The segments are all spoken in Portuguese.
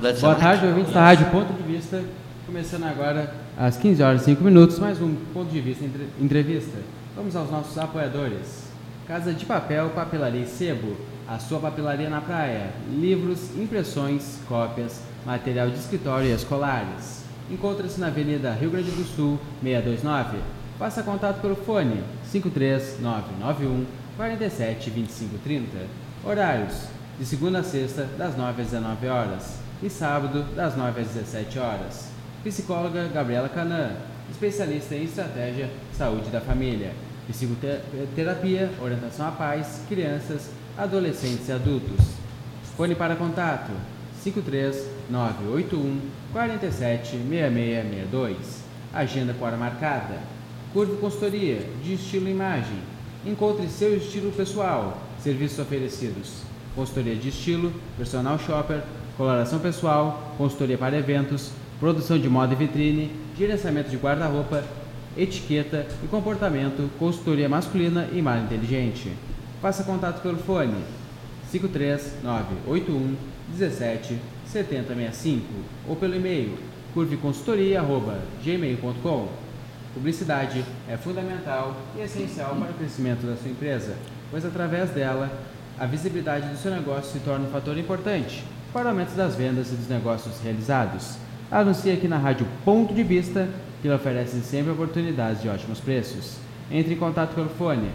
Faculdade Boa Senac. tarde, ouvintes da Rádio Ponto de Vista. Começando agora às 15 horas e 5 minutos, mais um Ponto de Vista entre- entrevista. Vamos aos nossos apoiadores. Casa de Papel, Papelaria e Sebo. A sua papelaria na praia. Livros, impressões, cópias, material de escritório e escolares. Encontra-se na Avenida Rio Grande do Sul, 629. Faça contato pelo fone 53991 47 25 30. Horários: de segunda a sexta, das 9 às 19 horas e sábado, das 9 às 17 horas. Psicóloga Gabriela Canã, especialista em estratégia saúde da família, psicoterapia, orientação à pais, crianças, adolescentes e adultos. Fone para contato 53981 47 6662. Agenda com hora marcada. Curva Consultoria, de estilo imagem. Encontre seu estilo pessoal. Serviços oferecidos: consultoria de estilo, personal shopper, coloração pessoal, consultoria para eventos, produção de moda e vitrine, gerenciamento de guarda-roupa, etiqueta e comportamento, consultoria masculina e mar inteligente. Faça contato pelo fone 53981 17 7065 ou pelo e-mail curveconsultoria.gmail.com Publicidade é fundamental e essencial para o crescimento da sua empresa, pois através dela a visibilidade do seu negócio se torna um fator importante para o aumento das vendas e dos negócios realizados. Anuncie aqui na Rádio Ponto de Vista, que lhe oferece sempre oportunidades de ótimos preços. Entre em contato pelo fone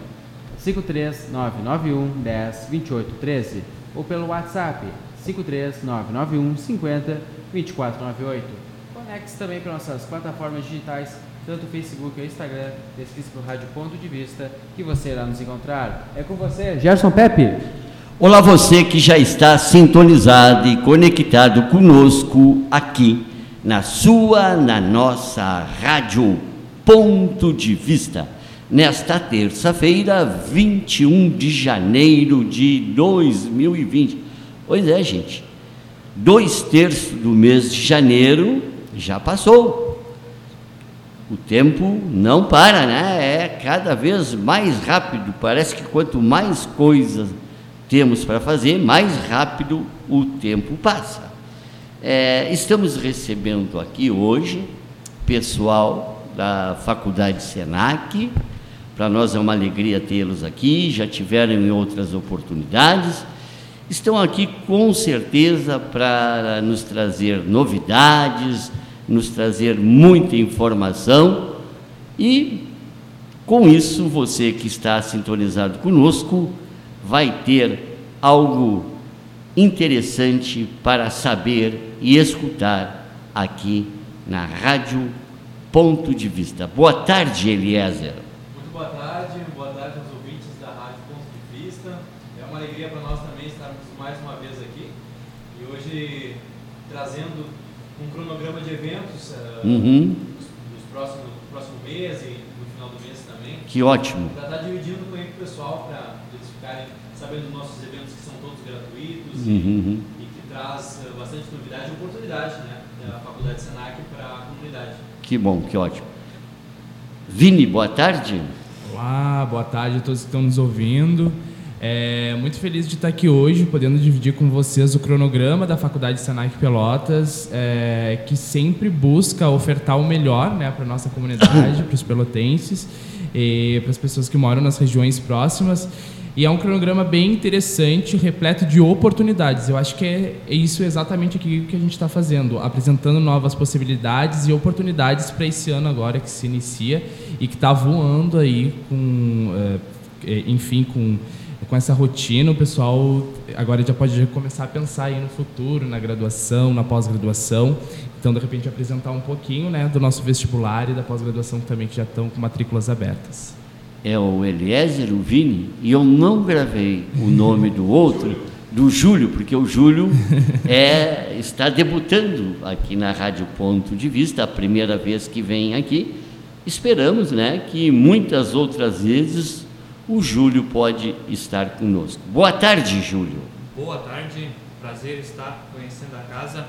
53991 10 28 13 ou pelo WhatsApp 53991 50 2498. Conecte-se também para nossas plataformas digitais, tanto o Facebook ou Instagram, pesquise por Rádio Ponto de Vista, que você irá nos encontrar. É com você, Gerson Pepe. Olá você que já está sintonizado e conectado conosco aqui na sua, na nossa rádio Ponto de Vista. Nesta terça-feira, 21 de janeiro de 2020. Pois é, gente. Dois terços do mês de janeiro já passou. O tempo não para, né? É cada vez mais rápido. Parece que quanto mais coisas temos para fazer, mais rápido o tempo passa. É, estamos recebendo aqui hoje pessoal da Faculdade Senac. Para nós é uma alegria tê-los aqui, já tiveram em outras oportunidades. Estão aqui com certeza para nos trazer novidades, nos trazer muita informação e com isso você que está sintonizado conosco vai ter algo interessante para saber e escutar aqui na Rádio Ponto de Vista. Boa tarde, Eliezer. Muito boa tarde, boa tarde aos ouvintes da Rádio Ponto de Vista. É uma alegria para nós também estarmos mais uma vez aqui e hoje trazendo um cronograma de eventos eh, Uhum, dos, dos próximos, do próximo mês e no final do mês também. que ótimo. Para estar dividindo com o pessoal, para ficarem sabendo dos nossos eventos que são todos gratuitos e- Uhum. e, que traz eh, bastante novidade e oportunidade né, da Faculdade Senac para a comunidade. Que bom, que ótimo. Vini, boa tarde. Olá, boa tarde a todos que estão nos ouvindo. É, muito feliz de estar aqui hoje, podendo dividir com vocês o cronograma da Faculdade Senac Pelotas, é, que sempre busca ofertar o melhor né, para a nossa comunidade, para os pelotenses e para as pessoas que moram nas regiões próximas. E é um cronograma bem interessante, repleto de oportunidades. Eu acho que é, é isso exatamente aqui que a gente está fazendo, apresentando novas possibilidades e oportunidades para esse ano agora que se inicia e que está voando aí com, eh, eh, enfim, com com essa rotina, o pessoal agora já pode começar a pensar aí no futuro, na graduação, na pós-graduação. Então, de repente, apresentar um pouquinho né, do nosso vestibular e da pós-graduação também, que já estão com matrículas abertas. É o Eliezer, o Vini, e eu não gravei o nome do outro, do Júlio, porque o Júlio é, está debutando aqui na Rádio Ponto de Vista, a primeira vez que vem aqui. Esperamos né, que muitas outras vezes o Júlio pode estar conosco. Boa tarde, Júlio. Boa tarde, prazer estar conhecendo a casa.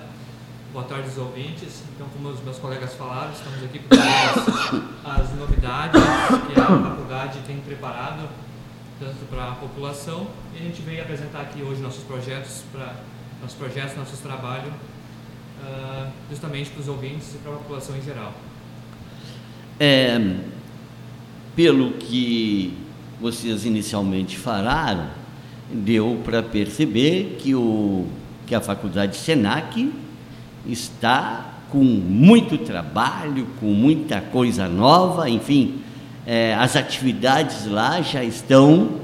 Boa tarde aos ouvintes. Então, como os meus colegas falaram, estamos aqui para as, as novidades que a faculdade tem preparado tanto para a população e a gente veio apresentar aqui hoje nossos projetos para nossos projetos, nossos trabalhos ah, justamente para os ouvintes e para a população em geral. É, pelo que vocês inicialmente falaram, deu para perceber que, o, que a faculdade Senac está com muito trabalho, com muita coisa nova, enfim, é, as atividades lá já estão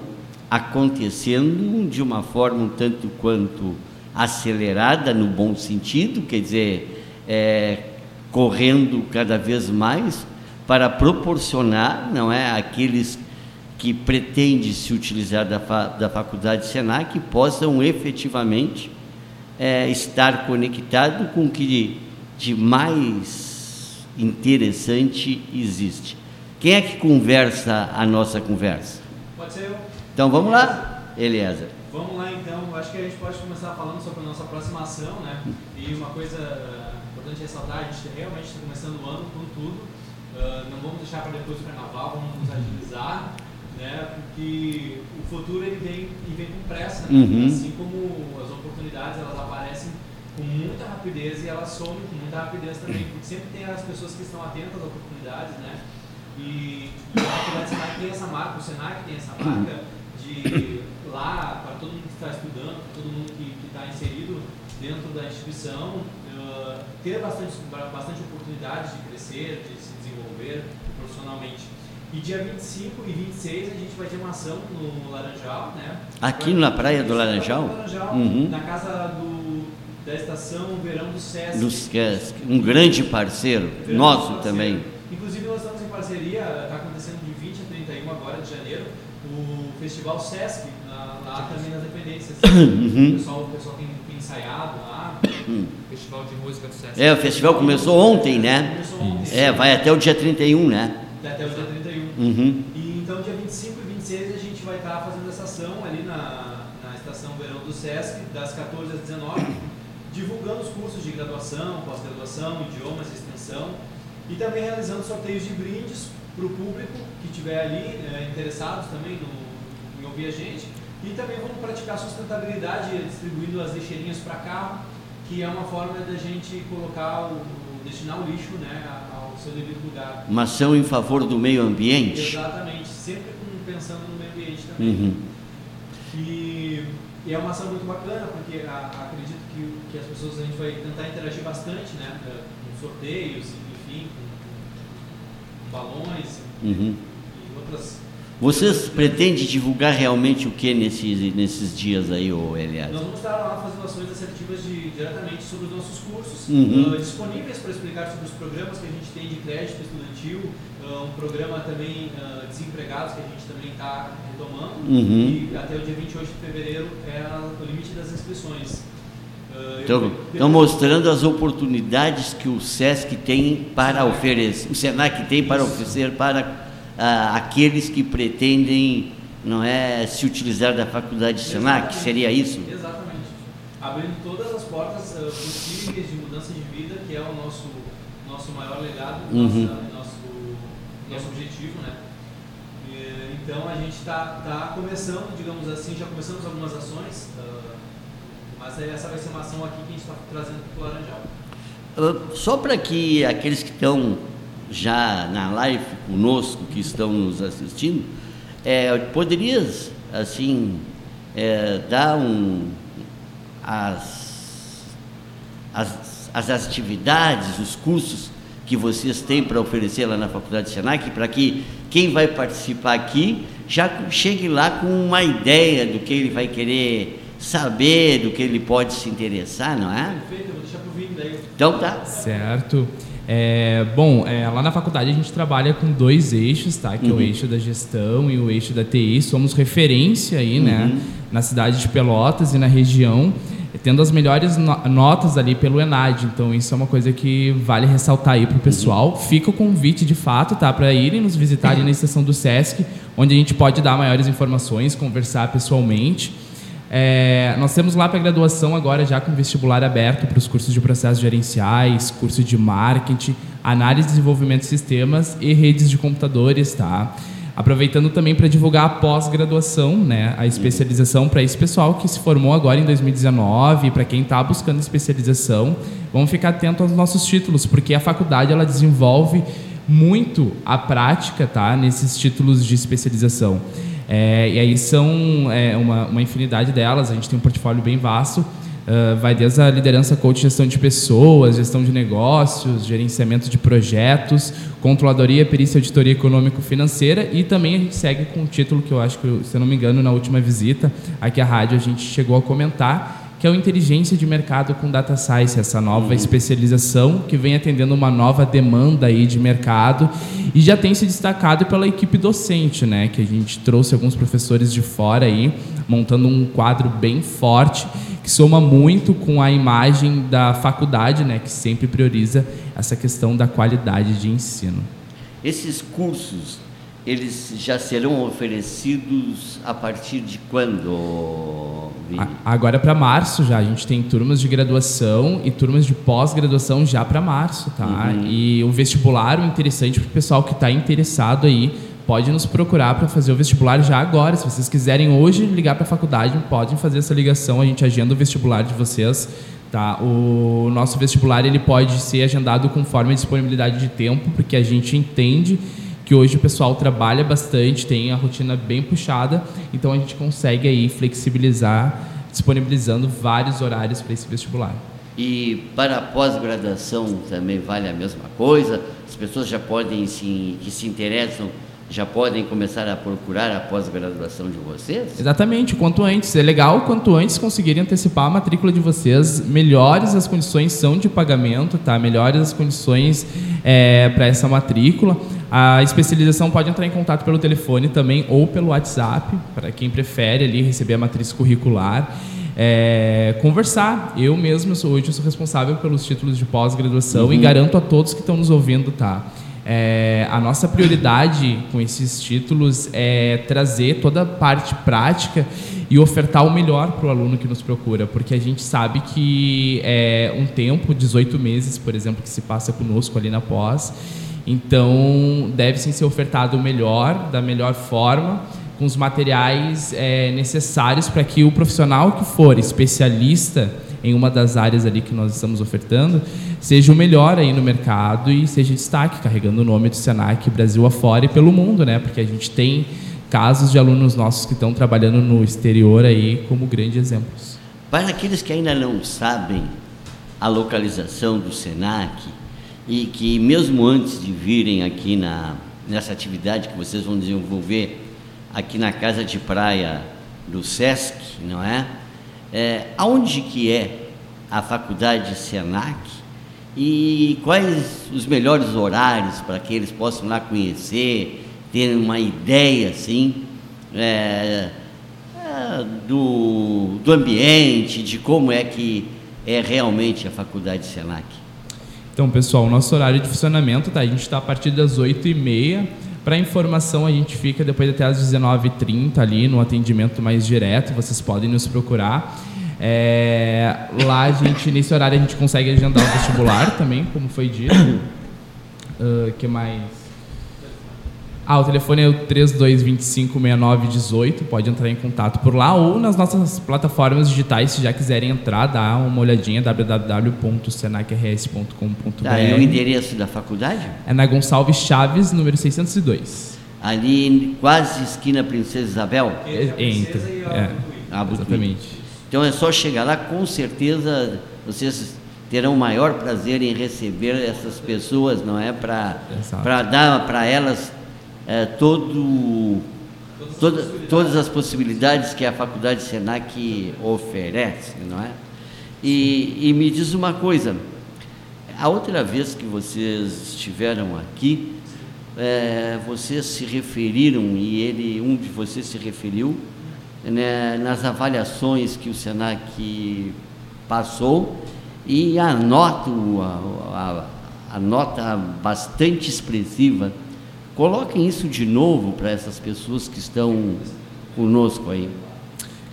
acontecendo de uma forma um tanto quanto acelerada no bom sentido, quer dizer, é, correndo cada vez mais para proporcionar, não é, aqueles que pretendem se utilizar da, da faculdade Senac possam efetivamente é, estar conectado com o que de mais interessante existe. Quem é que conversa a nossa conversa? Pode ser eu. Então vamos lá, Eliezer. Vamos lá então, acho que a gente pode começar falando sobre a nossa aproximação, né? E uma coisa uh, importante ressaltar, a gente realmente está começando o ano com tudo. Uh, não vamos deixar para depois do carnaval, vamos nos agilizar, né? Porque o futuro ele vem, e vem com pressa, né? Uhum. assim como as oportunidades elas aparecem com muita rapidez e elas somem com muita rapidez também, porque sempre tem as pessoas que estão atentas às oportunidades, né? E, e a faculdade Senac tem essa marca, o Senac tem essa marca de lá, para todo mundo que está estudando, para todo mundo que está inserido dentro da instituição, uh, ter bastante, bastante oportunidades de crescer, de se desenvolver profissionalmente. E dia 25 e 26 a gente vai ter uma ação no Laranjal, né? Aqui na Praia do Laranjal? Laranjal, Uhum. na casa do, da estação Verão do Sesc. Dos Sesc, um grande parceiro, Verão nosso do também. Inclusive nós estamos em parceria, está acontecendo de 20 a 31 agora de janeiro, o Festival Sesc, na- lá também nas dependências. Uhum. O pessoal, o pessoal tem, tem ensaiado lá. Festival de Música do SESC. É, o festival começou ontem, né? Começou ontem. É, vai até o dia 31, né? Até o dia 31. Uhum. E então, dia 25 e 26, a gente vai estar fazendo essa ação ali na, na estação Verão do Sesc, das 14 às 19, divulgando os cursos de graduação, pós-graduação, idiomas, extensão, e também realizando sorteios de brindes para o público que estiver ali eh, interessados também no, em ouvir a gente. E também vamos praticar sustentabilidade, distribuindo as lixeirinhas para carro, que é uma forma da gente colocar o, destinar o lixo né, ao seu devido lugar. Uma ação em favor do meio ambiente. Exatamente, sempre pensando no meio ambiente também. Uhum. E, e é uma ação muito bacana, porque a- acredito que, que as pessoas, a gente vai tentar interagir bastante, né? eh, Com sorteios, enfim, com, com balões Uhum. e outras. Vocês pretendem divulgar realmente o que nesses, nesses dias aí, ô Elias? Nós vamos estar lá fazendo ações assertivas de, diretamente sobre os nossos cursos, Uhum. eh, disponíveis para explicar sobre os programas que a gente tem de crédito estudantil, eh, um programa também eh, desempregados que a gente também está retomando, Uhum. e até o dia 28 de fevereiro é a- o limite das inscrições. Eu- estão mostrando as oportunidades que o SESC tem para oferecer, o SENAC tem para oferecer para ah, aqueles que pretendem não é, se utilizar da faculdade SENAC, Exatamente. seria isso? Exatamente. Abrindo todas as portas eh, possíveis de mudança de vida, que é o nosso, nosso maior legado, Uhum. nossa- nosso, nosso objetivo, né? E, então a gente está tá começando, digamos assim, já começamos algumas ações, ah, mas essa vai ser uma ação aqui que a gente está trazendo para o Laranjal. Ah, Só para que aqueles que estão já na live conosco, que estão nos assistindo, é, poderias, assim, é, dar um, as, as, as atividades, os cursos que vocês têm para oferecer lá na Faculdade Senac, para que quem vai participar aqui já chegue lá com uma ideia do que ele vai querer saber, do que ele pode se interessar, não é? Perfeito, eu vou deixar para o Vini daí. Então tá. Certo. É, bom, é, lá na faculdade a gente trabalha com dois eixos, tá? Que é o eixo da gestão e o eixo da TI. Somos referência aí, né? Na cidade de Pelotas e na região, tendo as melhores no- notas ali pelo ENAD. Então isso é uma coisa que vale ressaltar aí pro pessoal. Fica o convite de fato, tá? Para irem nos visitar ali na estação do SESC, onde a gente pode dar maiores informações, conversar pessoalmente. É, nós temos lá para graduação agora já com vestibular aberto para os cursos de processos gerenciais, curso de marketing, análise e desenvolvimento de sistemas e redes de computadores, tá? Aproveitando também para divulgar a pós-graduação, né, a especialização para esse pessoal que se formou agora em 2019, para quem está buscando especialização, vamos ficar atento aos nossos títulos, porque a faculdade ela desenvolve muito a prática, tá, nesses títulos de especialização. É, e aí são é, uma, uma infinidade delas, a gente tem um portfólio bem vasto, Uh, vai desde a liderança coach, gestão de pessoas, gestão de negócios, gerenciamento de projetos, controladoria, perícia, auditoria econômico-financeira e também a gente segue com um título que eu acho que, se eu não me engano, na última visita aqui à rádio a gente chegou a comentar, que é o Inteligência de Mercado com Data Science, essa nova uhum. especialização que vem atendendo uma nova demanda aí de mercado e já tem se destacado pela equipe docente, né, que a gente trouxe alguns professores de fora aí, montando um quadro bem forte que soma muito com a imagem da faculdade, né, que sempre prioriza essa questão da qualidade de ensino. Esses cursos, eles já serão oferecidos a partir de quando? Vini? Agora para março já, a gente tem turmas de graduação e turmas de pós-graduação já para março, tá? Uhum. E o vestibular, o interessante para o pessoal que está interessado aí pode nos procurar para fazer o vestibular já agora. Se vocês quiserem hoje ligar para a faculdade, podem fazer essa ligação, a gente agenda o vestibular de vocês. Tá? O nosso vestibular ele pode ser agendado conforme a disponibilidade de tempo, porque a gente entende que hoje o pessoal trabalha bastante, tem a rotina bem puxada, então a gente consegue aí flexibilizar, disponibilizando vários horários para esse vestibular. E para a pós-graduação também vale a mesma coisa? As pessoas já podem, se, que se interessam já podem começar a procurar a pós-graduação de vocês? Exatamente, quanto antes. É legal quanto antes conseguirem antecipar a matrícula de vocês. Melhores as condições são de pagamento, tá? Melhores as condições é, para essa matrícula. A especialização pode entrar em contato pelo telefone também ou pelo WhatsApp, para quem prefere ali receber a matriz curricular. É, conversar. Eu mesmo sou, hoje sou responsável pelos títulos de pós-graduação uhum. e garanto a todos que estão nos ouvindo, tá? É, a nossa prioridade com esses títulos é trazer toda a parte prática e ofertar o melhor para o aluno que nos procura, porque a gente sabe que é um tempo, 18 meses, por exemplo, que se passa conosco ali na pós, então deve sim ser ofertado o melhor, da melhor forma, com os materiais é, necessários para que o profissional que for especialista em uma das áreas ali que nós estamos ofertando, seja o melhor aí no mercado e seja destaque, carregando o nome do Senac Brasil afora e pelo mundo, né? Porque a gente tem casos de alunos nossos que estão trabalhando no exterior aí como grandes exemplos. Para aqueles que ainda não sabem a localização do Senac e que mesmo antes de virem aqui na, nessa atividade que vocês vão desenvolver aqui na casa de praia do SESC, não é? é, aonde que é a faculdade Senac e quais os melhores horários para que eles possam lá conhecer, ter uma ideia assim é, é, do, do ambiente, de como é que é realmente a faculdade Senac. Então, pessoal, o nosso horário de funcionamento, tá? A gente está a partir das 8h30. Para informação, a gente fica depois até às 19h30 ali no atendimento mais direto. Vocês podem nos procurar. É, lá a gente, nesse horário, a gente consegue agendar o vestibular também, como foi dito. Uh, que mais? Ah, o telefone é o 32256918, pode entrar em contato por lá ou nas nossas plataformas digitais, se já quiserem entrar, dá uma olhadinha, www.senacrs.com.br. Tá, e o endereço da faculdade? É na Gonçalves Chaves, número 602. Ali, quase esquina Princesa Isabel? Entra, é, ah, exatamente. Então é só chegar lá, com certeza vocês terão o maior prazer em receber essas pessoas, não é? Para dar para elas é, todo, toda, todas as possibilidades que a Faculdade Senac oferece, não é? E, e me diz uma coisa, a outra vez que vocês estiveram aqui, é, vocês se referiram, e ele, um de vocês se referiu, né, nas avaliações que o Senac passou e a nota, a, a, a nota bastante expressiva Coloquem isso de novo para essas pessoas que estão conosco aí.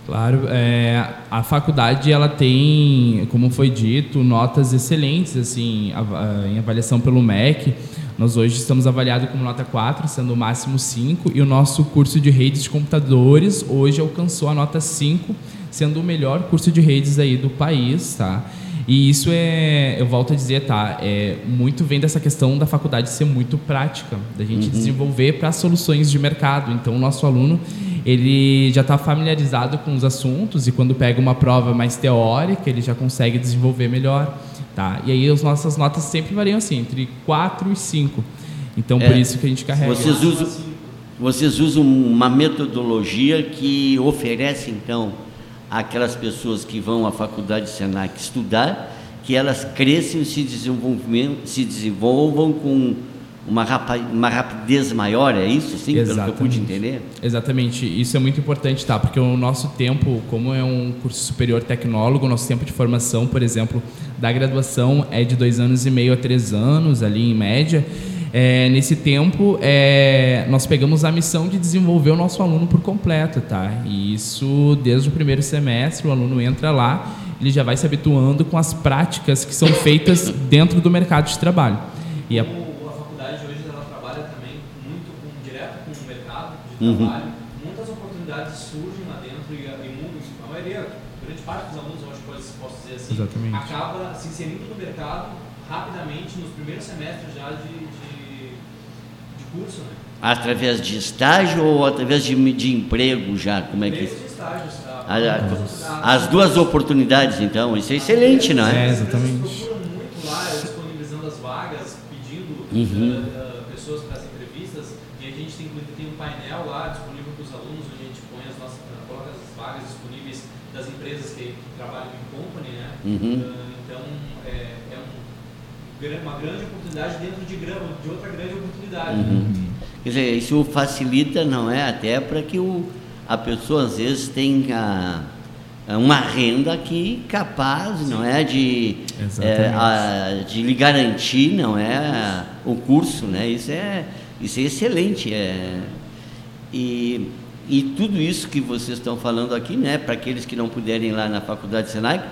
Claro, é, a faculdade ela tem, como foi dito, notas excelentes assim em avaliação pelo MEC. Nós hoje estamos avaliados como nota 4, sendo o máximo 5, e o nosso curso de redes de computadores hoje alcançou a nota 5, sendo o melhor curso de redes aí do país, tá? E isso é, eu volto a dizer, tá? É, muito vem dessa questão da faculdade ser muito prática, da gente uhum. desenvolver para soluções de mercado. Então, o nosso aluno ele já está familiarizado com os assuntos e quando pega uma prova mais teórica, ele já consegue desenvolver melhor. Tá? E aí as nossas notas sempre variam assim, entre 4 e 5. Então, é, por isso que a gente carrega. Vocês usam, vocês usam uma metodologia que oferece, então, àquelas pessoas que vão à faculdade Senac estudar, que elas cresçam e se, se desenvolvam com uma, uma rapidez maior, é isso, sim, pelo que eu pude entender? Exatamente, isso é muito importante, tá? Porque o nosso tempo, como é um curso superior tecnólogo, o nosso tempo de formação, por exemplo, da graduação é de dois anos e meio a três anos, ali em média. É, nesse tempo, é, nós pegamos a missão de desenvolver o nosso aluno por completo, tá? E isso, desde o primeiro semestre, o aluno entra lá, ele já vai se habituando com as práticas que são feitas dentro do mercado de trabalho. E a uhum. trabalho, muitas oportunidades surgem lá dentro e, e muitos, a maioria, grande parte dos alunos, eu acho que posso, posso dizer assim, Exatamente. acaba se inserindo no mercado rapidamente nos primeiros semestres já de, de, de curso, né? Através de estágio ou através de, de emprego já? Como é que... De estágios, tá? as duas oportunidades, então, isso é excelente, não é? É, exatamente. Muito lá, disponibilizando as vagas, pedindo uhum. uh, painel lá disponível para os alunos, onde a gente põe as nossas, coloca as vagas disponíveis das empresas que, que trabalham em company, né? Uhum. Uh, uma grande oportunidade dentro de, de outra grande oportunidade. Uhum. Né? Quer dizer, isso facilita, não é? Até para que o, a pessoa, às vezes, tenha uma renda que capaz, não é, de, é, a, de lhe garantir, não é, o curso, né? Isso é, isso é excelente, é, e, e tudo isso que vocês estão falando aqui, né, para aqueles que não puderem ir lá na Faculdade Senai,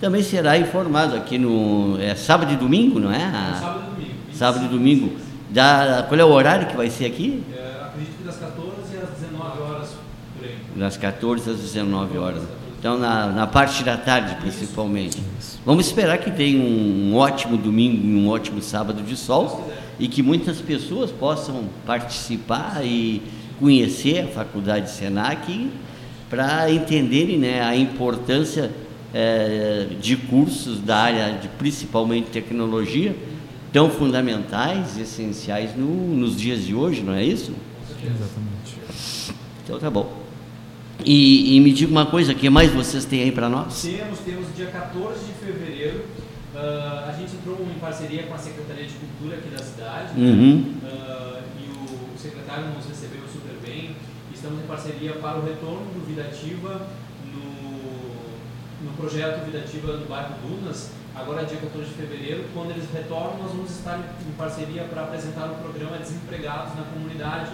também será informado aqui no é, sábado e domingo, não é? A, sábado e domingo. Sábado e domingo. Da, qual é o horário que vai ser aqui? É, acredito que das 14 às 19 horas por aí. Das 14 às 19 horas. Então, na, na parte da tarde, principalmente. Vamos esperar que tenha um, um ótimo domingo e um ótimo sábado de sol e que muitas pessoas possam participar e conhecer a Faculdade Senac para entenderem né, a importância é, de cursos da área de principalmente tecnologia tão fundamentais, essenciais no, nos dias de hoje, não é isso? Exatamente. Então tá bom. E, e me diga uma coisa, o que mais vocês têm aí para nós? Temos, temos dia 14 de fevereiro, uh, a gente entrou em parceria com a Secretaria de Cultura aqui da cidade, uhum. né? uh, e o, o secretário nos recebeu estamos em parceria para o retorno do Vidativa no, no projeto Vidativa do bairro Dunas, agora dia 14 de fevereiro, quando eles retornam, nós vamos estar em parceria para apresentar o programa Desempregados na Comunidade.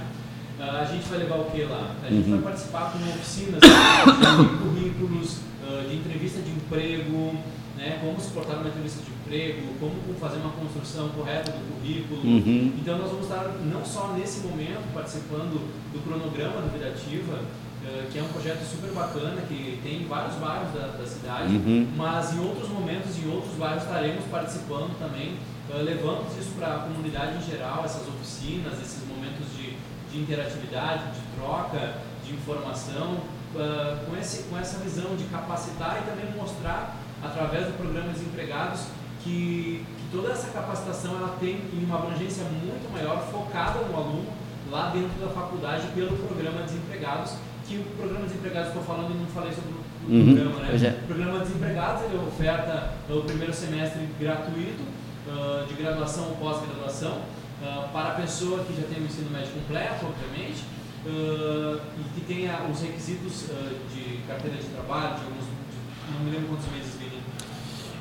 Uh, a gente vai levar o que lá? A gente uhum. vai participar com oficinas de currículos, uh, de entrevista de emprego, né, como se portar numa entrevista de emprego, como fazer uma construção correta do currículo. Uhum. Então nós vamos estar não só nesse momento participando do cronograma do Vidativa, uh, que é um projeto super bacana, que tem vários bairros da, da cidade, uhum. mas em outros momentos, em outros bairros estaremos participando também, uh, levando isso para a comunidade em geral, essas oficinas, esses momentos de, de interatividade, de troca, de informação, uh, com, esse, com essa visão de capacitar e também mostrar através do programa Desempregados que, que toda essa capacitação ela tem uma abrangência muito maior, focada no aluno, lá dentro da faculdade, pelo programa Desempregados, que o programa Desempregados, estou falando e não falei sobre o uhum, programa, né? É. O programa Desempregados ele oferta o primeiro semestre gratuito, uh, de graduação ou pós-graduação, uh, para a pessoa que já tem o ensino médio completo, obviamente, uh, e que tenha os requisitos de carteira de trabalho, de alguns, de, não me lembro quantos meses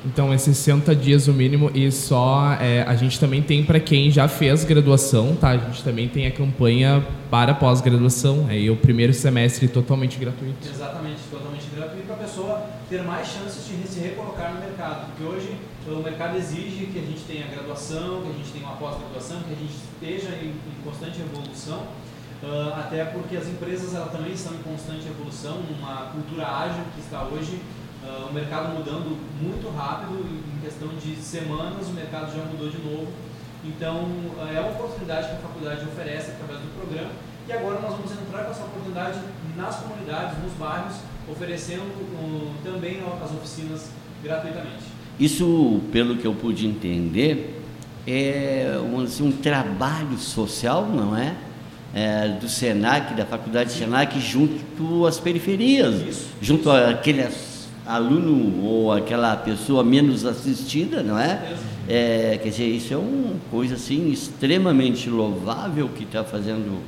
então é 60 dias o mínimo e só é, a gente também tem para quem já fez graduação, tá? A gente também tem a campanha para pós-graduação, aí o primeiro semestre totalmente gratuito. Exatamente, totalmente gratuito para a pessoa ter mais chances de se recolocar no mercado, porque hoje o mercado exige que a gente tenha graduação, que a gente tenha uma pós-graduação, que a gente esteja em, em constante evolução, uh, até porque as empresas também estão em constante evolução, uma cultura ágil que está hoje, uh, o mercado mudando muito rápido, em questão de semanas o mercado já mudou de novo. Então uh, é uma oportunidade que a faculdade oferece através do programa e agora nós vamos entrar com essa oportunidade nas comunidades, nos bairros, oferecendo também as oficinas gratuitamente. Isso, pelo que eu pude entender, é um, assim, um trabalho social, não é? é? do SENAC, da Faculdade SENAC, junto às periferias, Isso. junto àquele aluno ou aquela pessoa menos assistida, não é? é quer dizer, isso é uma coisa assim extremamente louvável que está fazendo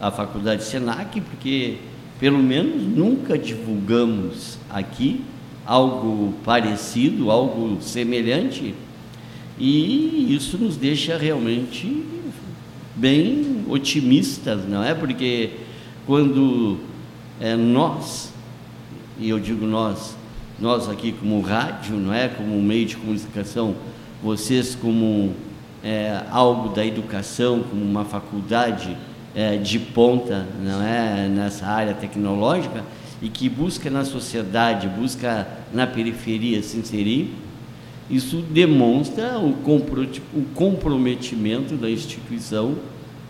a Faculdade SENAC, porque pelo menos nunca divulgamos aqui algo parecido, algo semelhante, e isso nos deixa realmente bem otimistas, não é? Porque quando é, nós, e eu digo nós, nós aqui como rádio, não é? Como meio de comunicação, vocês como é, algo da educação, como uma faculdade é, de ponta, não é? Nessa área tecnológica, e que busca na sociedade, busca na periferia se inserir, isso demonstra o comprometimento da instituição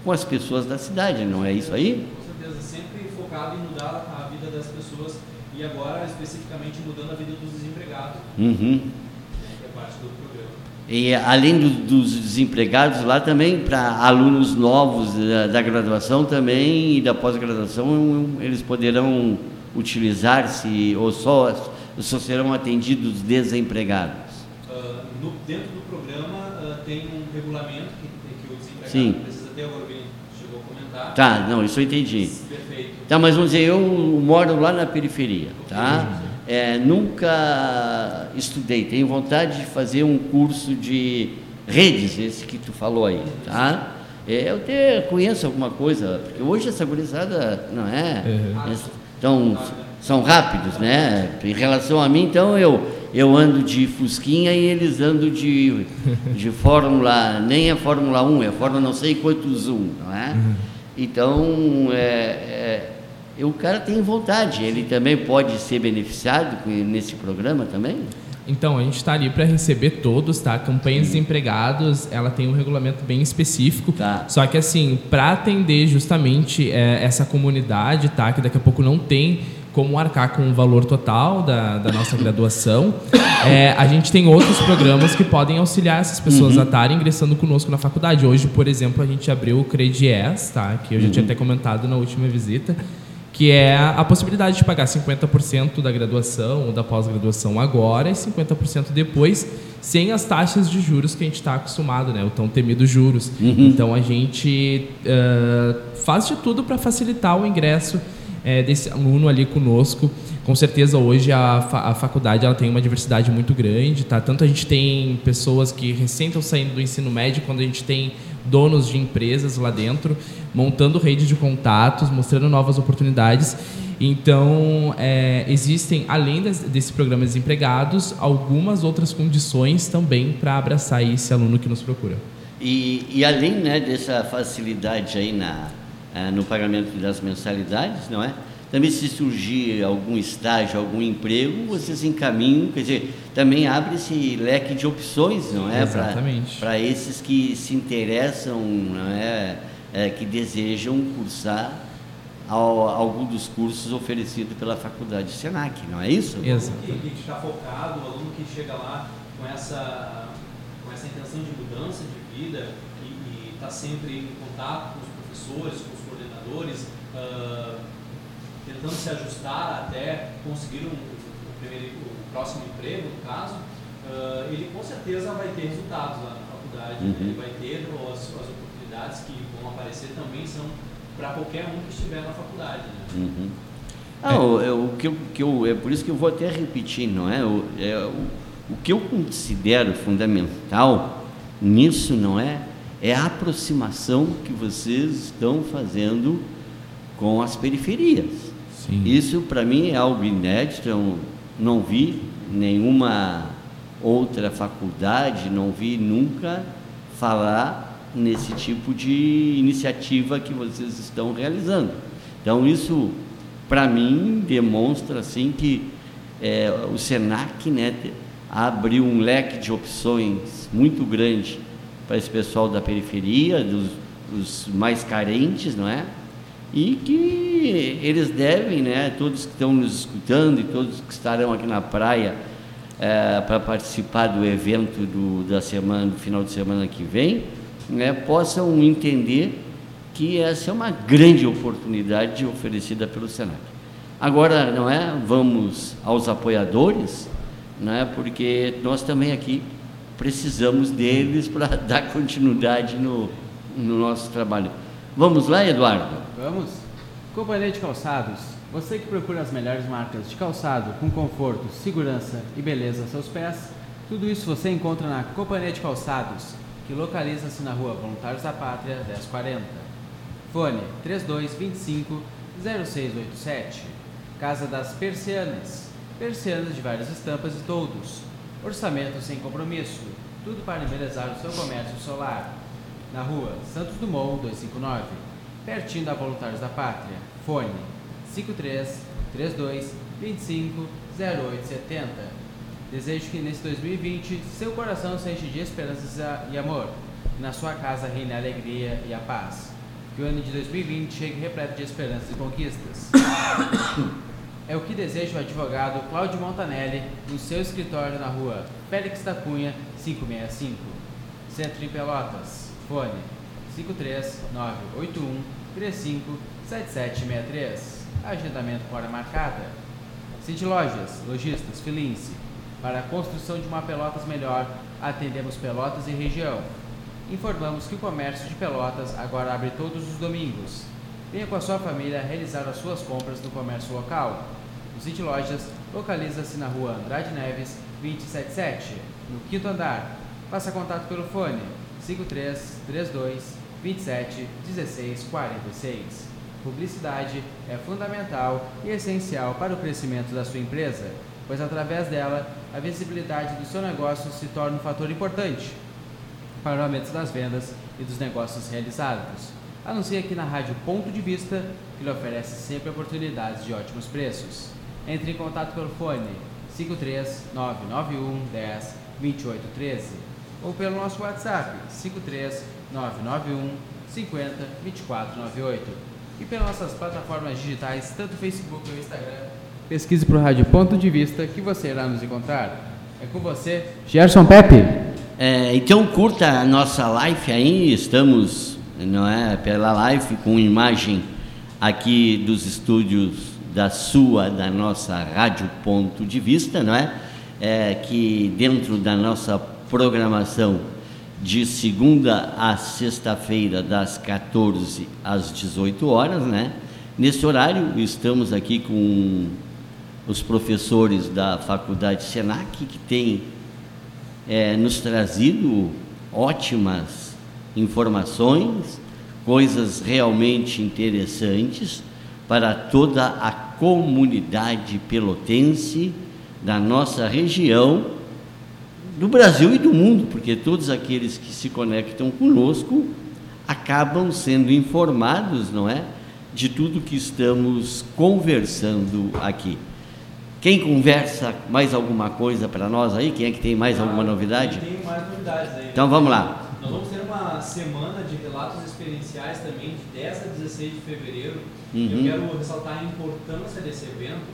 com as pessoas da cidade, não é isso aí? Com certeza, sempre focado em mudar a vida das pessoas e agora especificamente mudando a vida dos desempregados. Uhum. Que é parte do programa. E além do, dos desempregados, lá também para alunos novos da, da graduação também e da pós-graduação, eles poderão utilizar-se ou só, só serão atendidos desempregados? Uh, no, dentro do programa uh, tem um regulamento que, que o desempregado Sim. precisa ter, agora o chegou a comentar. Tá, não, isso eu entendi. Tá, mas vamos dizer, eu moro lá na periferia, tá? É, nunca estudei, tenho vontade de fazer um curso de redes, esse que tu falou aí, tá? É, eu até conheço alguma coisa, porque hoje essa gurizada, não é? Uhum. Então, são rápidos, né? Em relação a mim, então eu, eu ando de Fusquinha e eles andam de, de Fórmula, nem é Fórmula 1, é Fórmula não sei quantos 1, não é? Então, é, é, o cara tem vontade, ele também pode ser beneficiado nesse programa também? Então, a gente está ali para receber todos, tá? Campanhas desempregados, ela tem um regulamento bem específico. Tá. Só que, assim, para atender justamente é, essa comunidade, tá? Que daqui a pouco não tem como arcar com o valor total da, da nossa graduação, é, a gente tem outros programas que podem auxiliar essas pessoas uhum. a estarem ingressando conosco na faculdade. Hoje, por exemplo, a gente abriu o Credies, tá? Que eu já uhum. tinha até comentado na última visita que é a possibilidade de pagar 50% da graduação ou da pós-graduação agora e 50% depois, sem as taxas de juros que a gente está acostumado, né? O tão temido juros. Uhum. Então a gente uh, faz de tudo para facilitar o ingresso uh, desse aluno ali conosco. Com certeza hoje a, fa a faculdade ela tem uma diversidade muito grande, tá? Tanto a gente tem pessoas que recém estão saindo do ensino médio, quando a gente tem donos de empresas lá dentro, montando rede de contatos, mostrando novas oportunidades. Então, é, existem, além des, desse programa Desempregados, algumas outras condições também para abraçar esse aluno que nos procura. E, e além né, dessa facilidade aí na, uh, no pagamento das mensalidades, não é? Também se surgir algum estágio, algum emprego, vocês encaminham, quer dizer, também abre esse leque de opções, não é? Exatamente. Para esses que se interessam, não é? é que desejam cursar ao, algum dos cursos oferecidos pela faculdade Senac, não é isso? Exato. O aluno que está focado, o aluno que chega lá com essa, com essa intenção de mudança de vida e está sempre em contato com os professores, com os coordenadores, uh, tentando se ajustar até conseguir um, o, primeiro, o próximo emprego, no caso, uh, ele com certeza vai ter resultados lá na faculdade, uhum. ele vai ter as, as, oportunidades que vão aparecer também são para qualquer um que estiver na faculdade. Né? Uhum. Ah, é. o, o, que eu, que eu, é por isso que eu vou até repetir, não é? O, é, o, o que eu considero fundamental nisso, não é? É a aproximação que vocês estão fazendo com as periferias. Sim. Isso para mim é algo inédito, eu não vi nenhuma outra faculdade, não vi nunca falar nesse tipo de iniciativa que vocês estão realizando. Então isso, para mim, demonstra assim que é, o Senac, né, abriu um leque de opções muito grande para esse pessoal da periferia, dos, dos mais carentes, não é? E que eles devem, né, todos que estão nos escutando e todos que estarão aqui na praia é, para participar do evento do, da semana, do final de semana que vem, né, possam entender que essa é uma grande oportunidade oferecida pelo Senac. Agora, não é? Vamos aos apoiadores, não é? Porque nós também aqui precisamos deles para dar continuidade no, no nosso trabalho. Vamos lá, Eduardo? Vamos? Companhia de Calçados. Você que procura as melhores marcas de calçado com conforto, segurança e beleza aos seus pés, tudo isso você encontra na Companhia de Calçados, que localiza-se na rua Voluntários da Pátria, 1040. Fone 3225 0687. Casa das Persianas. Persianas de várias estampas e todos. Orçamento sem compromisso. Tudo para embelezar o seu comércio solar. Na rua Santos Dumont 259. Pertinho da Voluntários da Pátria. Fone 53 32 25 0870. Desejo que nesse 2020 seu coração se enche de esperanças e amor. E na sua casa reine a alegria e a paz. Que o ano de 2020 chegue repleto de esperanças e conquistas. É o que deseja o advogado Cláudio Montanelli no seu escritório na rua Félix da Cunha, 565. Centro em Pelotas. Fone 53981 35 7763. Agendamento hora marcada. City Lojas, Lojistas, Filince. Para a construção de uma Pelotas melhor, atendemos Pelotas e região. Informamos que o comércio de Pelotas agora abre todos os domingos. Venha com a sua família realizar as suas compras no comércio local. O City Lojas localiza-se na rua Andrade Neves, 277, no quinto andar. Faça contato pelo fone 5332 27 16 46. Publicidade é fundamental e essencial para o crescimento da sua empresa, pois através dela a visibilidade do seu negócio se torna um fator importante para o aumento das vendas e dos negócios realizados. Anuncie aqui na Rádio Ponto de Vista, que lhe oferece sempre oportunidades de ótimos preços. Entre em contato pelo fone 53 991 10 28 13 ou pelo nosso WhatsApp 53 991 50 24 98 e pelas nossas plataformas digitais, tanto Facebook ou Instagram. Pesquise para o Rádio Ponto de Vista que você irá nos encontrar. É com você, Gerson Pepe. É, então curta a nossa live aí, estamos não é, pela live com imagem aqui dos estúdios da sua, da nossa Rádio Ponto de Vista, não é? é que dentro da nossa programação de segunda a sexta-feira, das 14 às 18 horas, né? Nesse horário, estamos aqui com os professores da Faculdade Senac, que têm é, nos trazido ótimas informações, coisas realmente interessantes para toda a comunidade pelotense da nossa região do Brasil e do mundo, porque todos aqueles que se conectam conosco acabam sendo informados, não é? De tudo que estamos conversando aqui. Quem conversa mais alguma coisa para nós aí? Quem é que tem mais alguma novidade? Tem mais novidades aí. Então vamos lá. Nós vamos ter uma semana de relatos experienciais também, de 10 a 16 de fevereiro. Uhum. Eu quero ressaltar a importância desse evento,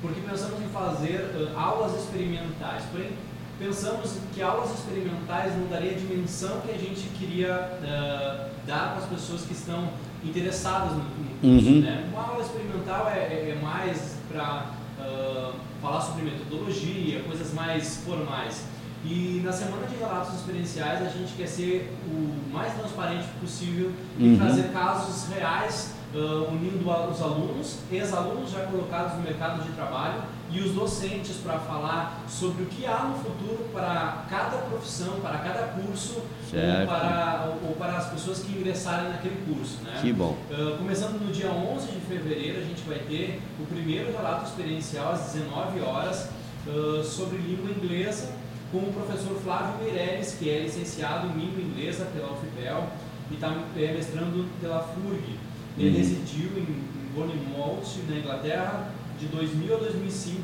porque pensamos em fazer uh, aulas experimentais. Porém, pensamos que aulas experimentais não daria a dimensão que a gente queria uh, dar para as pessoas que estão interessadas no, no curso. Uhum. Né? Uma aula experimental é, é, é mais para uh, falar sobre metodologia, coisas mais formais. E na semana de relatos experienciais a gente quer ser o mais transparente possível e Uhum. trazer casos reais uh, unindo a- os alunos, ex-alunos já colocados no mercado de trabalho e os docentes para falar sobre o que há no futuro para cada profissão, para cada curso ou para, ou, para as pessoas que ingressarem naquele curso. Né? Que bom. Uh, começando no dia 11 de fevereiro, a gente vai ter o primeiro relato experiencial às 19 horas uh, sobre língua inglesa com o professor Flávio Meirelles, que é licenciado em língua inglesa pela UFPEL e está é, mestrando pela FURG. Ele Uhum. residiu em, em Bournemouth, na Inglaterra, de 2000 a 2005.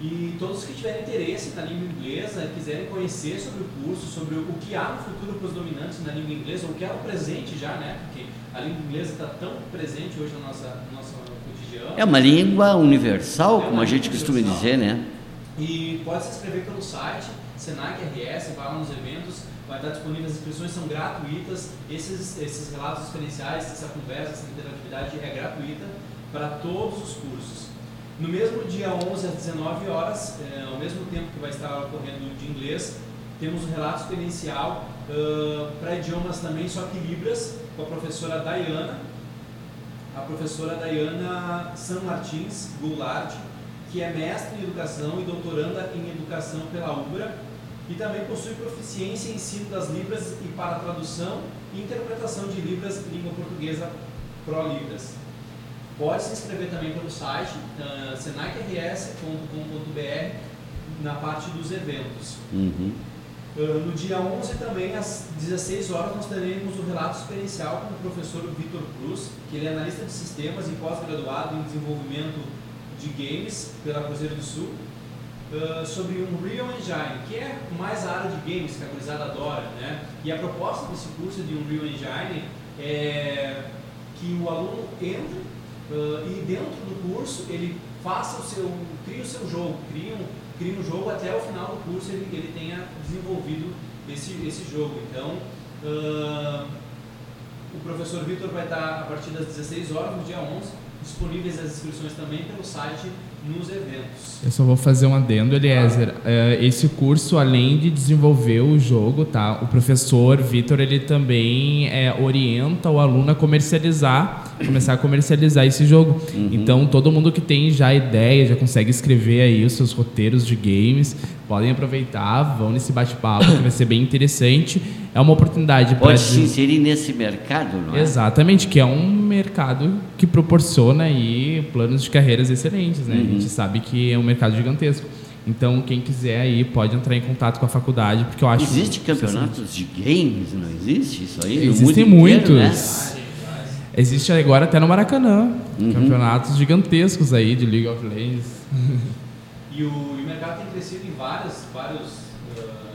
E todos que tiverem interesse na língua inglesa e quiserem conhecer sobre o curso, sobre o que há no futuro para os dominantes na língua inglesa, ou o que há no presente já, né? Porque a língua inglesa está tão presente hoje no nossa, no nosso cotidiano. É uma língua universal, É como uma a gente costuma dizer, né? E pode se inscrever pelo site Senac RS, vai lá nos eventos, vai estar disponível, as inscrições são gratuitas, esses, esses relatos experienciais, essa conversa, essa interatividade é gratuita para todos os cursos. No mesmo dia 11 às 19 horas, eh, ao mesmo tempo que vai estar ocorrendo de inglês, temos um relato experiencial ah, para idiomas também, só que Libras, com a professora Dayana, a professora Dayana San Martins Goulart, que é mestre em educação e doutoranda em educação pela UBRA e também possui proficiência em ensino das Libras e para tradução e interpretação de Libras língua portuguesa Pro Libras. Pode se inscrever também pelo site uh, senacrs.com.br na parte dos eventos. Uhum. Uh, no dia 11 também, às 16 horas, nós teremos o relato experiencial com o professor Vitor Cruz, que ele é analista de sistemas e pós-graduado em desenvolvimento de games pela Cruzeiro do Sul, uh, sobre um Unreal Engine, que é mais a área de games que a gurizada adora, né? E a proposta desse curso de Unreal Engine é que o aluno entre uh, e dentro do curso ele faça o seu, crie o seu jogo, crie um, crie um jogo até o final do curso ele, ele tenha desenvolvido esse, esse jogo. Então, uh, o professor Vitor vai estar a partir das 16 horas, no dia 11, disponíveis as inscrições também pelo site nos eventos. Eu só vou fazer um adendo, Eliezer. É, esse curso, além de desenvolver o jogo, tá? O professor Vitor, ele também é, orienta o aluno a comercializar, começar a comercializar esse jogo. Então, todo mundo que tem já ideia, já consegue escrever aí os seus roteiros de games, podem aproveitar, vão nesse bate-papo, que vai ser bem interessante. É uma oportunidade para Pode se inserir nesse mercado, não é? Exatamente, que é um mercado que proporciona aí planos de carreiras excelentes, né? A gente sabe que é um mercado gigantesco. Então, quem quiser aí pode entrar em contato com a faculdade, porque eu acho Existe campeonatos de games, não existe isso aí? No Existem mundo inteiro, muitos. né? Existe agora até no Maracanã, Uhum. campeonatos gigantescos aí de League of Legends. E o, e o mercado tem crescido em vários, vários ah,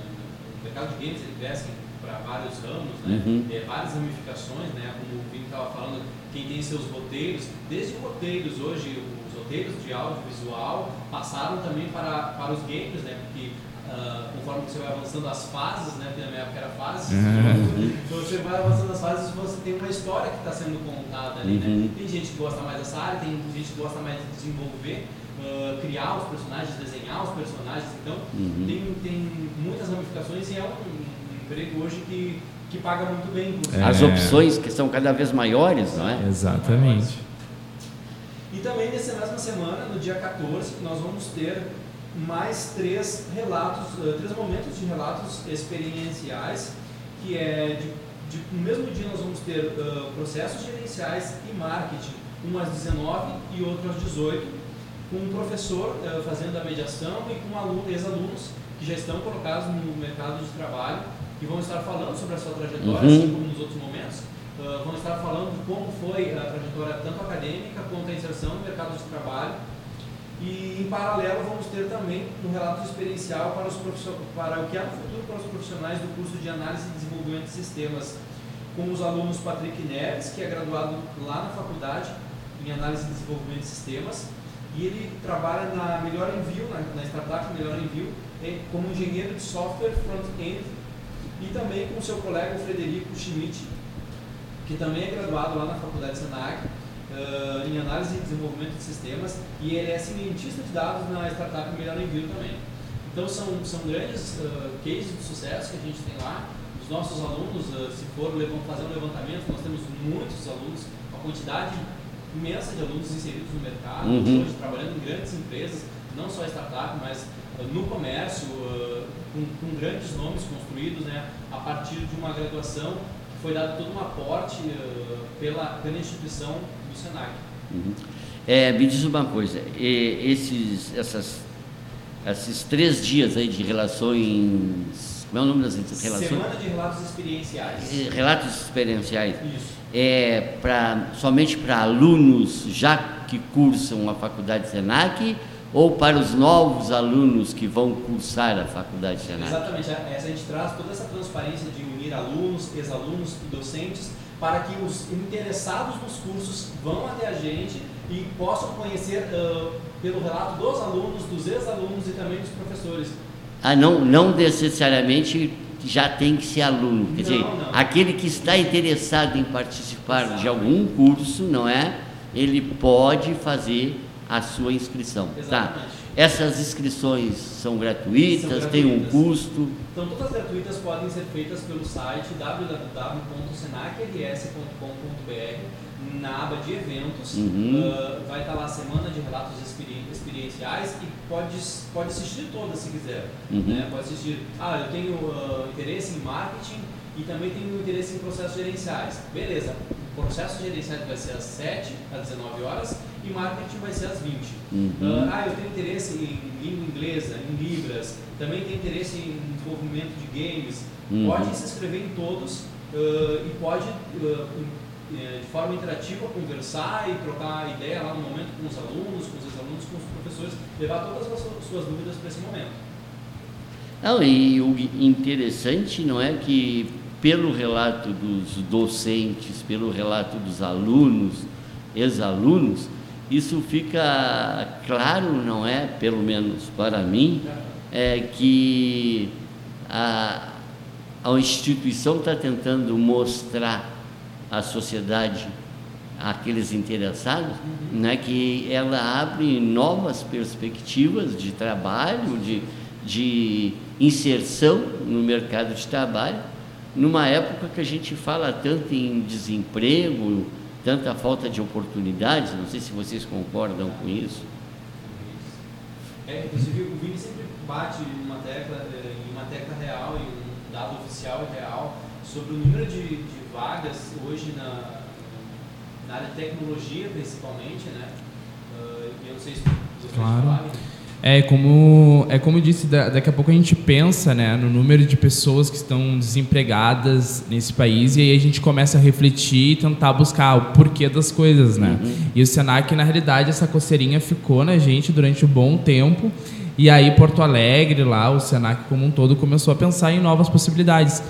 o mercado de games ele cresce para vários ramos, né? Uhum. É, várias ramificações, né? Como o Vini estava falando, quem tem seus roteiros, desde roteiros hoje, os roteiros de audiovisual passaram também para, para os games, né? Porque ah, conforme você vai avançando as fases, né? Porque na minha época era fases, então você vai avançando as fases você tem uma história que está sendo contada ali, Uhum. né? Tem gente que gosta mais dessa área, tem gente que gosta mais de desenvolver, ah, criar os personagens, desenhar os personagens. Então, Uhum. tem, tem muitas ramificações e é um, um emprego hoje que, que paga muito bem, inclusive. As É. opções que são cada vez maiores, não é? Exatamente. E também nessa mesma semana, no dia 14, nós vamos ter mais três relatos, eh, três momentos de relatos experienciais, que é de, de- no mesmo dia nós vamos ter eh, processos gerenciais e marketing, um às 19 e outro às 18, com um professor eh, fazendo a mediação e com aluno- ex-alunos que já estão colocados no mercado de trabalho e vão estar falando sobre a sua trajetória, Uhum. assim como nos outros momentos. Uh, vão estar falando de como foi a trajetória tanto acadêmica quanto a inserção no mercado de trabalho. E em paralelo vamos ter também um relato experiencial para, os para o que há no futuro para os profissionais do curso de análise e desenvolvimento de sistemas, com os alunos Patrick Neves, que é graduado lá na faculdade em análise e desenvolvimento de sistemas, e ele trabalha na Melhor Envio, na, na startup Melhor Envio, eh, como engenheiro de software front-end, e também com seu colega Frederico Schmidt, que também é graduado lá na Faculdade Senac, eh, em análise e desenvolvimento de sistemas, e ele é cientista de dados na startup Melhor Envio também. Então são, são grandes eh, cases de sucesso que a gente tem lá. Os nossos alunos, eh, se for fazer um levantamento, nós temos muitos alunos, uma quantidade imensa de alunos inseridos no mercado, Uhum. hoje trabalhando em grandes empresas, não só startup, mas eh, no comércio, eh, com, com grandes nomes construídos né, a partir de uma graduação que foi dado todo um aporte eh, pela, pela instituição do Senac. Uhum. É, me diz uma coisa, esses, essas esses três dias aí de relações. Como é o nome das relações? Semana de relatos experienciais. Eh, Relatos experienciais. Isso. É pra, somente para alunos já que cursam a faculdade Senac ou para os novos alunos que vão cursar a faculdade Senac? Exatamente, a- essa a gente traz toda essa transparência de unir alunos, ex-alunos e docentes para que os interessados nos cursos vão até a gente e possam conhecer ah, pelo relato dos alunos, dos ex-alunos e também dos professores. Ah, não, não necessariamente já tem que ser aluno. Quer dizer, Não, não. aquele que está interessado em participar de algum curso, não é? Ele pode fazer a sua inscrição. Tá? Essas inscrições são gratuitas, São têm um gratuitas. custo. Então, todas gratuitas podem ser feitas pelo site www.senacrs.com.br na aba de eventos. Uhum. Ah, vai estar lá a semana de relatos experi- experienciais e pode, pode assistir todas se quiser. Uhum. né? Pode assistir. Ah, eu tenho ah, interesse em marketing e também tenho interesse em processos gerenciais. Beleza. O processo gerenciais vai ser às 7 às 19 horas e marketing vai ser às 20. Uhum. Ah, ah, eu tenho interesse em língua inglesa, em libras, também tenho interesse em desenvolvimento de games. Uhum. Pode se inscrever em todos ah, e pode, de forma interativa, conversar e trocar ideia lá no momento com os alunos, com os ex-alunos, com os professores, levar todas as su- suas dúvidas para esse momento. Não, e o interessante não é que pelo relato dos docentes, pelo relato dos alunos, ex-alunos, isso fica claro, não é? Pelo menos para mim, é que a, a instituição está tentando mostrar à sociedade, àqueles interessados, né, que ela abre novas perspectivas de trabalho, de, de inserção no mercado de trabalho, numa época que a gente fala tanto em desemprego, tanta falta de oportunidades, não sei se vocês concordam com isso. É, inclusive o Vini sempre bate uma tecla, eh, em uma tecla real, em um dado oficial e real, sobre o número de, de vagas hoje na, na área de tecnologia, principalmente, né? E eu não sei se vocês Claro. falarem. É como, é como eu disse, da- daqui a pouco a gente pensa né, no número de pessoas que estão desempregadas nesse país e aí a gente começa a refletir e tentar buscar o porquê das coisas, né? E o Senac, na realidade, essa coceirinha ficou na gente durante um bom tempo e aí Porto Alegre, lá, o Senac como um todo, começou a pensar em novas possibilidades.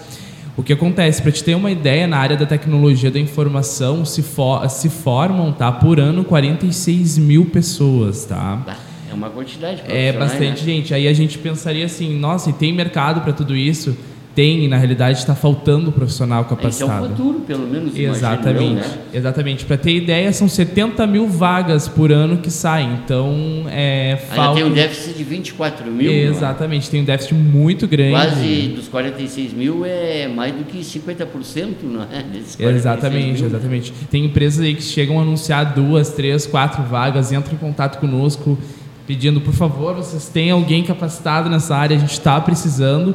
O que acontece, para te ter uma ideia, na área da tecnologia da informação se, se formam, tá, por ano, 46 mil pessoas, tá? É uma quantidade. É profissionais, bastante né? gente. Aí a gente pensaria assim, nossa, e tem mercado para tudo isso? Tem, e na realidade está faltando profissional Esse é o capacitado. futuro, pelo menos. imagino eu, Exatamente, né? exatamente. Para ter ideia, são 70 mil vagas por ano que saem. Então, é falta. tem um déficit de 24 mil. não é? Exatamente, tem um déficit muito grande. Quase dos 46 mil é mais do que 50%, não é? Desses 46 Exatamente, mil. exatamente. Tem empresas aí que chegam a anunciar duas, três, quatro vagas, entram em contato conosco pedindo, por favor, vocês têm alguém capacitado nessa área, a gente está precisando.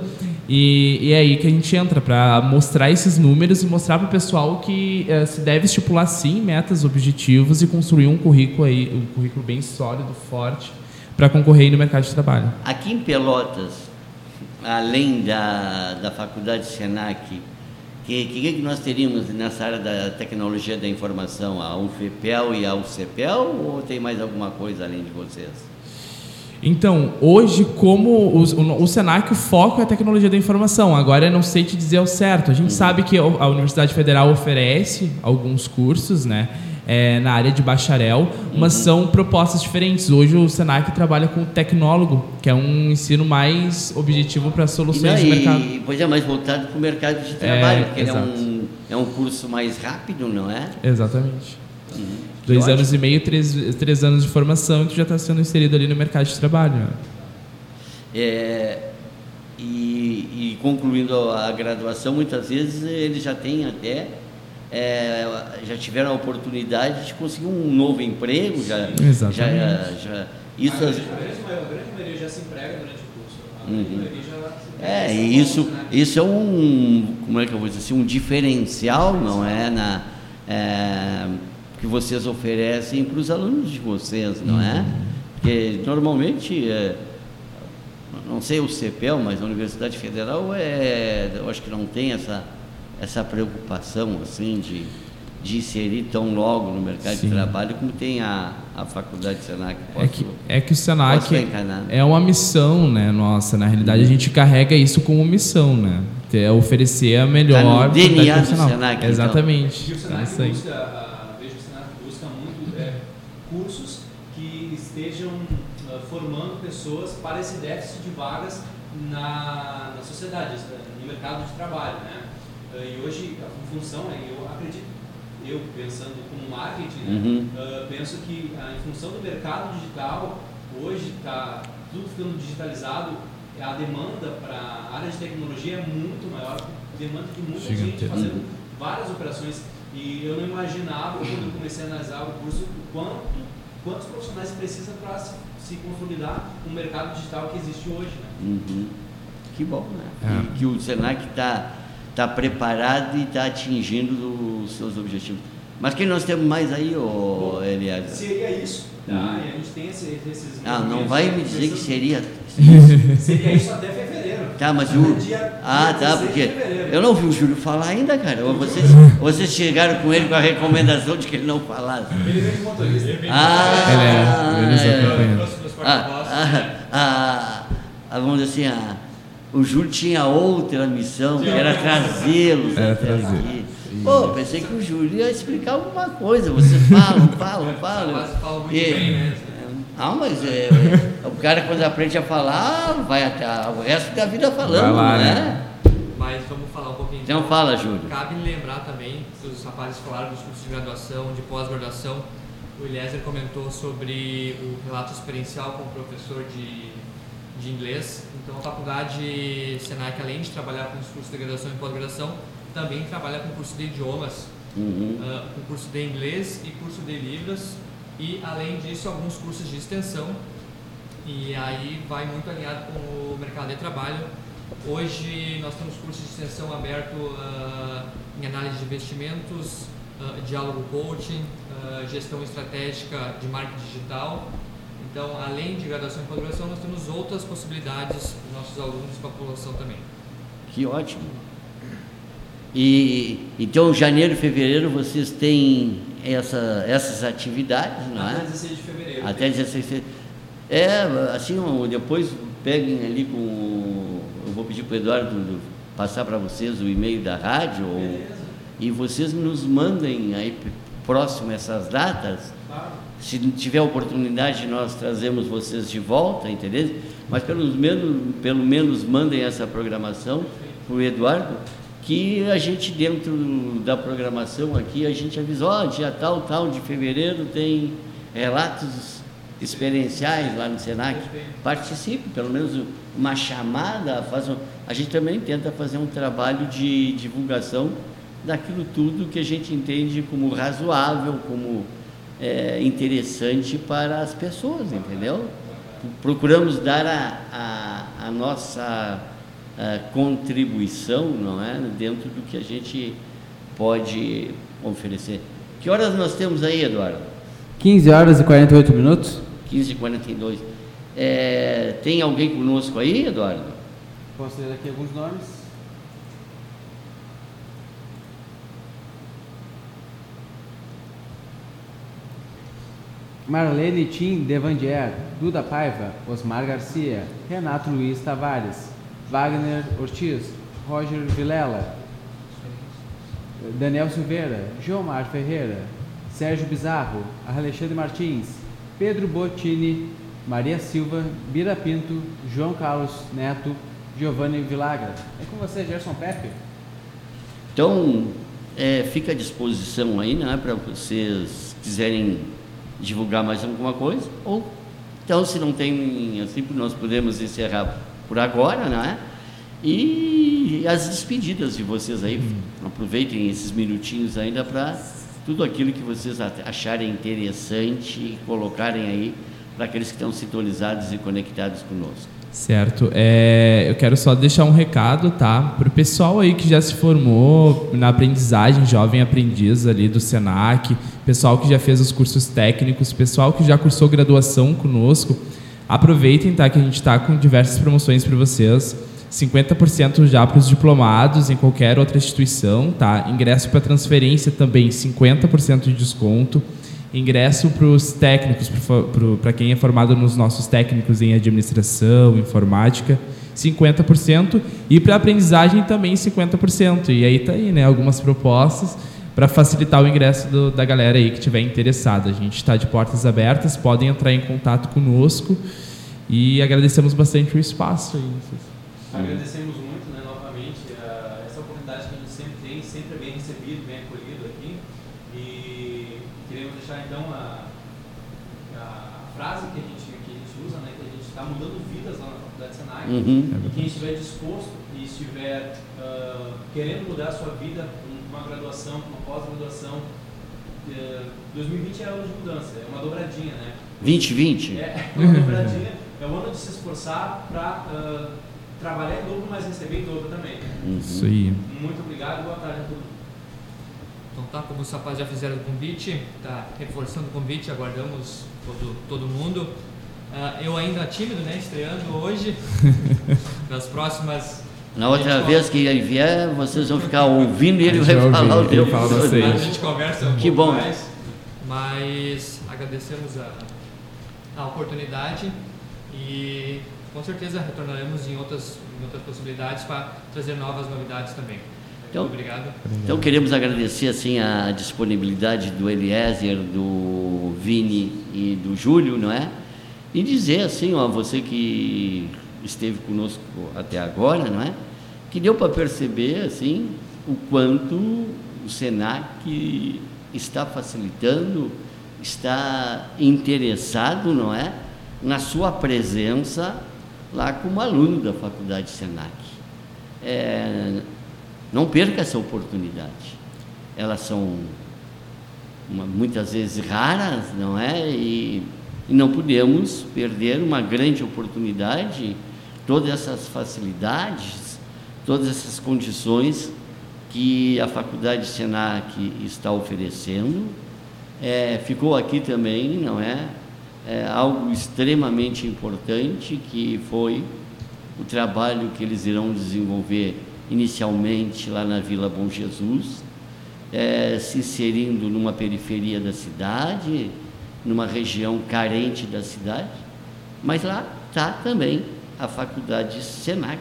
E, e é aí que a gente entra para mostrar esses números e mostrar para o pessoal que eh, se deve estipular sim metas, objetivos e construir um currículo aí, um currículo bem sólido, forte, para concorrer no mercado de trabalho. Aqui em Pelotas, além da, da faculdade Senac, que, que, que nós teríamos nessa área da tecnologia da informação? A UFPEL e a UCPEL ou tem mais alguma coisa além de vocês? Então, hoje, como o, o, o Senac, o foco é a tecnologia da informação. Agora, eu não sei te dizer ao certo. A gente sabe que a Universidade Federal oferece alguns cursos, né? é, na área de bacharel, mas são propostas diferentes. Hoje o Senac trabalha com o tecnólogo, que é um ensino mais objetivo para soluções de mercado. pois é, mais voltado para o mercado de trabalho, porque ele é um, é um curso mais rápido, não é? Exatamente. Que Dois ótimo. anos e meio, três, três anos de formação e tu já está sendo inserido ali no mercado de trabalho. né? É, e, e concluindo a graduação, muitas vezes eles já têm até, é, já tiveram a oportunidade de conseguir um novo emprego, já, Exatamente. já, já isso a, grande, a, grande, maioria- já se emprega durante o curso. A grande Uhum. maioria já é, e isso, né? isso é um, como é que eu vou dizer assim, um diferencial, não é, na, é, que vocês oferecem para os alunos de vocês, não é? Porque normalmente, é, não sei o CEPEL, mas a Universidade Federal é, eu acho que não tem essa, essa preocupação assim de, de inserir tão logo no mercado Sim. de trabalho como tem a, a Faculdade Senac. É que, é que o posso Senac é uma missão, né? Nossa, na realidade a gente carrega isso como missão, né? Ter- oferecer a melhor. Tá no DNA do. Senac, então. Exatamente. E o É Senac isso aí. busca, ah, vejo que o Senac busca muito é, cursos que estejam ah, formando pessoas para esse déficit de vagas na, na sociedade, eh, no mercado de trabalho, né? Ah, E hoje a função é, eu acredito, eu pensando como marketing, né? Uhum. Ah, penso que em função do mercado digital, hoje está tudo ficando digitalizado, a demanda para a área de tecnologia é muito maior, demanda de muita gente Gigantesco. fazendo várias operações. E eu não imaginava, quando eu comecei a analisar o curso, o quanto, quantos profissionais precisa para se, se consolidar o mercado digital que existe hoje. Né? Uhum. Que bom, né? É. Que, que o Senac está tá preparado e está atingindo os seus objetivos. Mas quem nós temos mais aí, ô Elias? Seria isso, tá? Uhum. E a gente tem esse, esses. Ah, não vai me dizer que seria. Seria isso até fevereiro. Tá, mas o. Ah, tá, 16 de porque eu não vi o Júlio falar ainda, cara. Vocês, vocês chegaram com ele com a recomendação de que ele não falasse. Ele vem de motorista. Ah, Ele é, ele Ah, ah, ah, vamos dizer assim, ah, o Júlio tinha outra missão, que era trazê-los até aqui. Pô, pensei que o Júlio ia explicar alguma coisa. Vocês falam, falam, falam. Mas fala muito E- bem, né? Ah, mas é, é, o cara quando aprende a falar, vai até o resto da vida falando, lá, né? né? Mas vamos falar um pouquinho. Então fala, Júlio. Cabe lembrar também que os rapazes falaram dos cursos de graduação, de pós-graduação. O Eliezer comentou sobre o relato experiencial com o professor de, de inglês. Então, a faculdade Senac, além de trabalhar com os cursos de graduação e pós-graduação, também trabalha com curso de idiomas, Uhum. ah, com curso de inglês e curso de Libras. E, além disso, alguns cursos de extensão. E aí vai muito alinhado com o mercado de trabalho. Hoje nós temos cursos de extensão aberto ah, em análise de investimentos, ah, diálogo coaching, ah, gestão estratégica de marketing digital. Então, além de graduação e pós-graduação, nós temos outras possibilidades para os nossos alunos para a população também. Que ótimo. E então, janeiro e fevereiro vocês têm essa, essas atividades, não Até é? 16 de fevereiro. Até 16 de fevereiro. É, assim, depois peguem ali com. o- Eu vou pedir para o Eduardo do- passar para vocês o e-mail da rádio ou- e vocês nos mandem aí próximo essas datas. Claro. Se tiver oportunidade, nós trazemos vocês de volta, entendeu? Mas pelo menos, pelo menos mandem essa programação para o Eduardo, que a gente dentro da programação aqui, a gente avisou, ó, dia tal, tal de fevereiro tem relatos experienciais lá no Senac. Participe, pelo menos uma chamada, faz um- a gente também tenta fazer um trabalho de divulgação daquilo tudo que a gente entende como razoável, como é, interessante para as pessoas, entendeu? Procuramos dar a, a, a nossa contribuição, não é, dentro do que a gente pode oferecer. Que horas nós temos aí, Eduardo? 15 horas e 48 minutos. 15h42. É, tem alguém conosco aí, Eduardo? Posso ler aqui alguns nomes? Marlene Tim Devandier, Duda Paiva, Osmar Garcia, Renato Luiz Tavares, Wagner Ortiz, Roger Vilela, Daniel Silveira, Gilmar Ferreira, Sérgio Bizarro, Alexandre Martins, Pedro Bottini, Maria Silva, Bira Pinto, João Carlos Neto, Giovanni Vilagra. É com você, Gerson Pepe. Então, é, fica à disposição aí, né, para vocês quiserem divulgar mais alguma coisa. Ou, então, se não tem, assim, nós podemos encerrar por agora, né? E as despedidas de vocês aí. Aproveitem esses minutinhos ainda para tudo aquilo que vocês acharem interessante e colocarem aí para aqueles que estão sintonizados e conectados conosco. Certo. É, eu quero só deixar um recado, tá? Para o pessoal aí que já se formou na aprendizagem, jovem aprendiz ali do SENAC, pessoal que já fez os cursos técnicos, pessoal que já cursou graduação conosco, Aproveitem, tá? Que a gente está com diversas promoções para vocês. 50% já para os diplomados em qualquer outra instituição, tá? Ingresso para transferência também 50% de desconto. Ingresso para os técnicos, para quem é formado nos nossos técnicos em administração, informática, 50%. E para aprendizagem também 50%. E aí tá aí, né? Algumas propostas para facilitar o ingresso do, da galera aí que estiver interessada. A gente está de portas abertas, podem entrar em contato conosco e agradecemos bastante o espaço. Aí. Agradecemos muito, né, novamente, essa oportunidade que a gente sempre tem, sempre é bem recebido, bem acolhido aqui. E queremos deixar então a, a frase que a, gente, que a gente usa, né, que a gente está mudando vidas lá na Faculdade Senai. Uhum. E quem estiver disposto e estiver uh, querendo mudar a sua vida graduação, com uma pós-graduação, uh, 2020 é ano de mudança, é uma dobradinha, né? 2020? É, é uma dobradinha, é o ano de se esforçar para uh, trabalhar em dobro, mas receber em dobro também. Uhum. Isso aí. Muito obrigado, boa tarde a todos. Então tá, como os rapazes já fizeram o convite, tá reforçando o convite, aguardamos todo, todo mundo. Uh, eu ainda tímido, né, estreando hoje, nas próximas... Na outra vez que ele vier, vocês vão ficar ouvindo e ele vai falar o teu fala A gente conversa um que bom. mais, mas agradecemos a, a oportunidade e com certeza retornaremos em outras, em outras possibilidades para trazer novas novidades também. Então, Muito obrigado. Então queremos agradecer assim a disponibilidade do Eliezer, do Vini e do Júlio, não é? E dizer assim, ó, você que esteve conosco até agora, não é? Que deu para perceber assim o quanto o Senac está facilitando, está interessado, não é, na sua presença lá como aluno da faculdade Senac. É, não perca essa oportunidade. Elas são uma, muitas vezes raras, não é? E, e não podemos perder uma grande oportunidade, todas essas facilidades, todas essas condições que a faculdade Senac está oferecendo. É, ficou aqui também, não é? é, algo extremamente importante que foi o trabalho que eles irão desenvolver inicialmente lá na Vila Bom Jesus, é, se inserindo numa periferia da cidade, numa região carente da cidade, mas lá está também a faculdade Senac,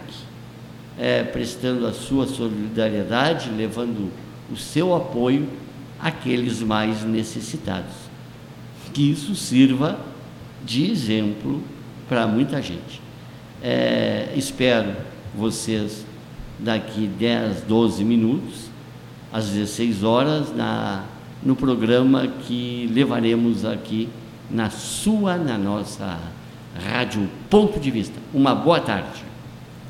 é, prestando a sua solidariedade, levando o seu apoio àqueles mais necessitados. Que isso sirva de exemplo para muita gente. É, espero vocês daqui 10, 12 minutos, às 16 horas, na, no programa que levaremos aqui na sua, na nossa rádio Ponto de Vista. Uma boa tarde.